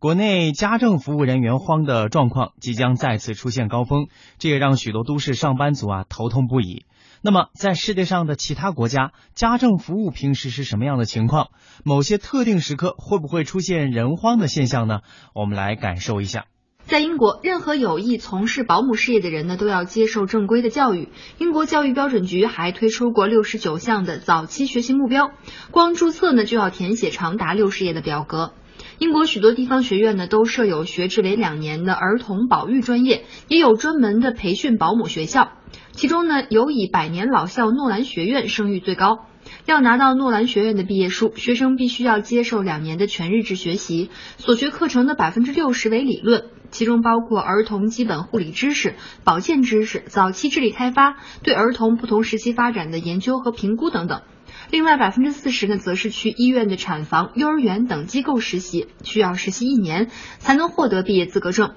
国内家政服务人员荒的状况即将再次出现高峰，这也让许多都市上班族啊头痛不已。那么，在世界上的其他国家，家政服务平时是什么样的情况？某些特定时刻会不会出现人荒的现象呢？我们来感受一下。在英国，任何有意从事保姆事业的人呢，都要接受正规的教育。英国教育标准局还推出过六十九项的早期学习目标，光注册呢就要填写长达六十页的表格。英国许多地方学院呢都设有学制为两年的儿童保育专业，也有专门的培训保姆学校。其中呢，有以百年老校诺兰学院声誉最高。要拿到诺兰学院的毕业书，学生必须要接受两年的全日制学习，所学课程的百分之六十为理论，其中包括儿童基本护理知识、保健知识、早期智力开发、对儿童不同时期发展的研究和评估等等。另外百分之四十呢，则是去医院的产房、幼儿园等机构实习，需要实习一年才能获得毕业资格证。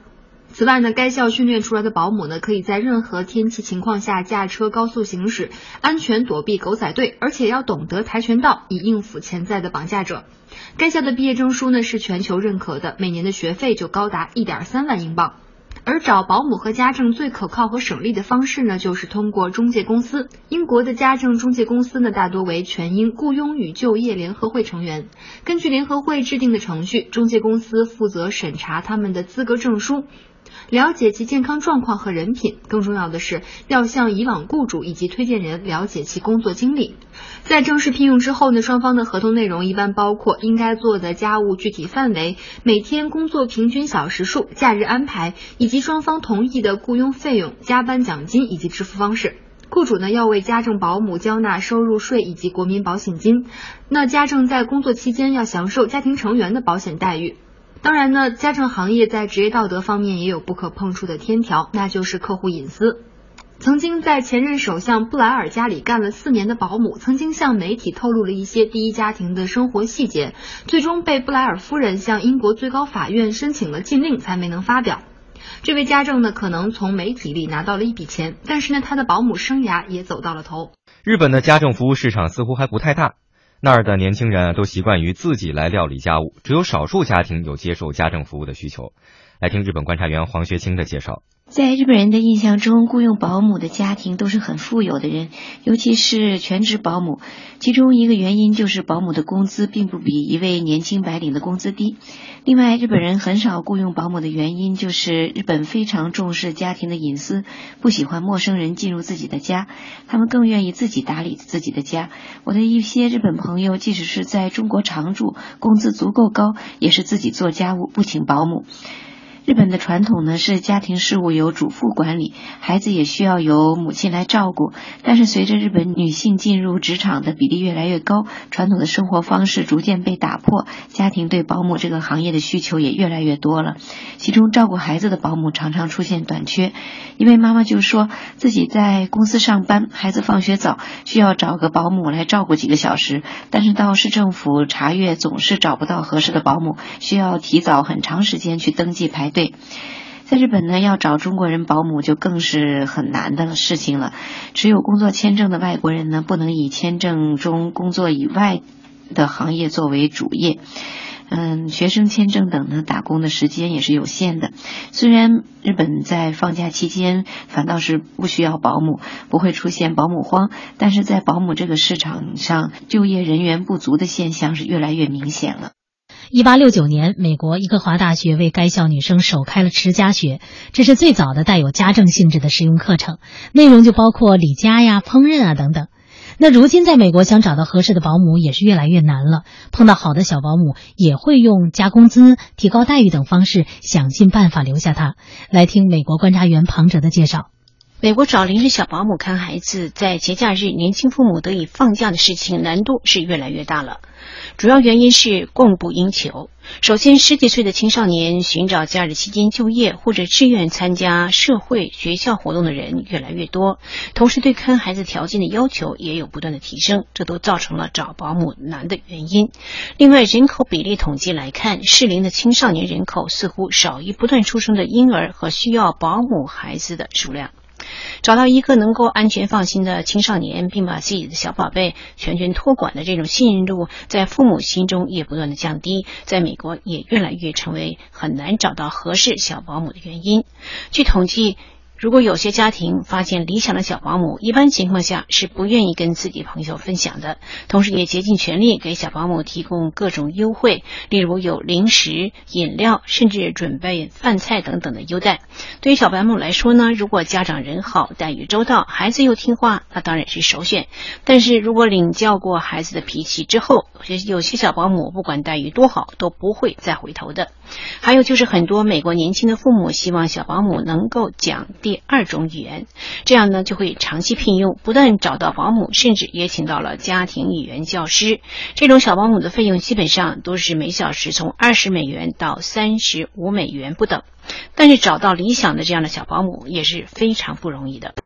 此外呢，该校训练出来的保姆呢，可以在任何天气情况下驾车高速行驶，安全躲避狗仔队，而且要懂得跆拳道，以应付潜在的绑架者。该校的毕业证书呢是全球认可的，每年的学费就高达一点三万英镑。而找保姆和家政最可靠和省力的方式呢，就是通过中介公司。英国的家政中介公司呢，大多为全英雇佣与就业联合会成员。根据联合会制定的程序，中介公司负责审查他们的资格证书。了解其健康状况和人品，更重要的是要向以往雇主以及推荐人了解其工作经历。在正式聘用之后呢，双方的合同内容一般包括应该做的家务具体范围、每天工作平均小时数、假日安排，以及双方同意的雇佣费用、加班奖金以及支付方式。雇主呢要为家政保姆交纳收入税以及国民保险金。那家政在工作期间要享受家庭成员的保险待遇。当然呢，家政行业在职业道德方面也有不可碰触的天条，那就是客户隐私。曾经在前任首相布莱尔家里干了四年的保姆，曾经向媒体透露了一些第一家庭的生活细节，最终被布莱尔夫人向英国最高法院申请了禁令，才没能发表。这位家政呢，可能从媒体里拿到了一笔钱，但是呢，他的保姆生涯也走到了头。日本的家政服务市场似乎还不太大。那儿的年轻人都习惯于自己来料理家务，只有少数家庭有接受家政服务的需求。来听日本观察员黄学清的介绍。在日本人的印象中，雇佣保姆的家庭都是很富有的人，尤其是全职保姆。其中一个原因就是保姆的工资并不比一位年轻白领的工资低。另外，日本人很少雇佣保姆的原因就是日本非常重视家庭的隐私，不喜欢陌生人进入自己的家，他们更愿意自己打理自己的家。我的一些日本朋友，即使是在中国常住，工资足够高，也是自己做家务，不请保姆。日本的传统呢是家庭事务由主妇管理，孩子也需要由母亲来照顾。但是随着日本女性进入职场的比例越来越高，传统的生活方式逐渐被打破，家庭对保姆这个行业的需求也越来越多了。其中照顾孩子的保姆常常出现短缺。一位妈妈就说自己在公司上班，孩子放学早，需要找个保姆来照顾几个小时，但是到市政府查阅总是找不到合适的保姆，需要提早很长时间去登记排。对，在日本呢，要找中国人保姆就更是很难的事情了。持有工作签证的外国人呢，不能以签证中工作以外的行业作为主业。嗯，学生签证等呢，打工的时间也是有限的。虽然日本在放假期间反倒是不需要保姆，不会出现保姆荒，但是在保姆这个市场上，就业人员不足的现象是越来越明显了。一八六九年，美国伊克华大学为该校女生首开了持家学，这是最早的带有家政性质的实用课程，内容就包括理家呀、烹饪啊等等。那如今在美国想找到合适的保姆也是越来越难了，碰到好的小保姆也会用加工资、提高待遇等方式想尽办法留下她。来听美国观察员庞哲的介绍。美国找临时小保姆看孩子，在节假日年轻父母得以放假的事情难度是越来越大了。主要原因是供不应求。首先，十几岁的青少年寻找假日期间就业或者志愿参加社会学校活动的人越来越多，同时对看孩子条件的要求也有不断的提升，这都造成了找保姆难的原因。另外，人口比例统计来看，适龄的青少年人口似乎少于不断出生的婴儿和需要保姆孩子的数量。找到一个能够安全放心的青少年，并把自己的小宝贝全权托管的这种信任度，在父母心中也不断的降低，在美国也越来越成为很难找到合适小保姆的原因。据统计。如果有些家庭发现理想的小保姆，一般情况下是不愿意跟自己朋友分享的，同时也竭尽全力给小保姆提供各种优惠，例如有零食、饮料，甚至准备饭菜等等的优待。对于小保姆来说呢，如果家长人好、待遇周到，孩子又听话，那当然是首选。但是如果领教过孩子的脾气之后，有些小保姆不管待遇多好，都不会再回头的。还有就是很多美国年轻的父母希望小保姆能够讲第二种语言，这样呢就会长期聘用，不但找到保姆，甚至也请到了家庭语言教师。这种小保姆的费用基本上都是每小时从二十美元到三十五美元不等，但是找到理想的这样的小保姆也是非常不容易的。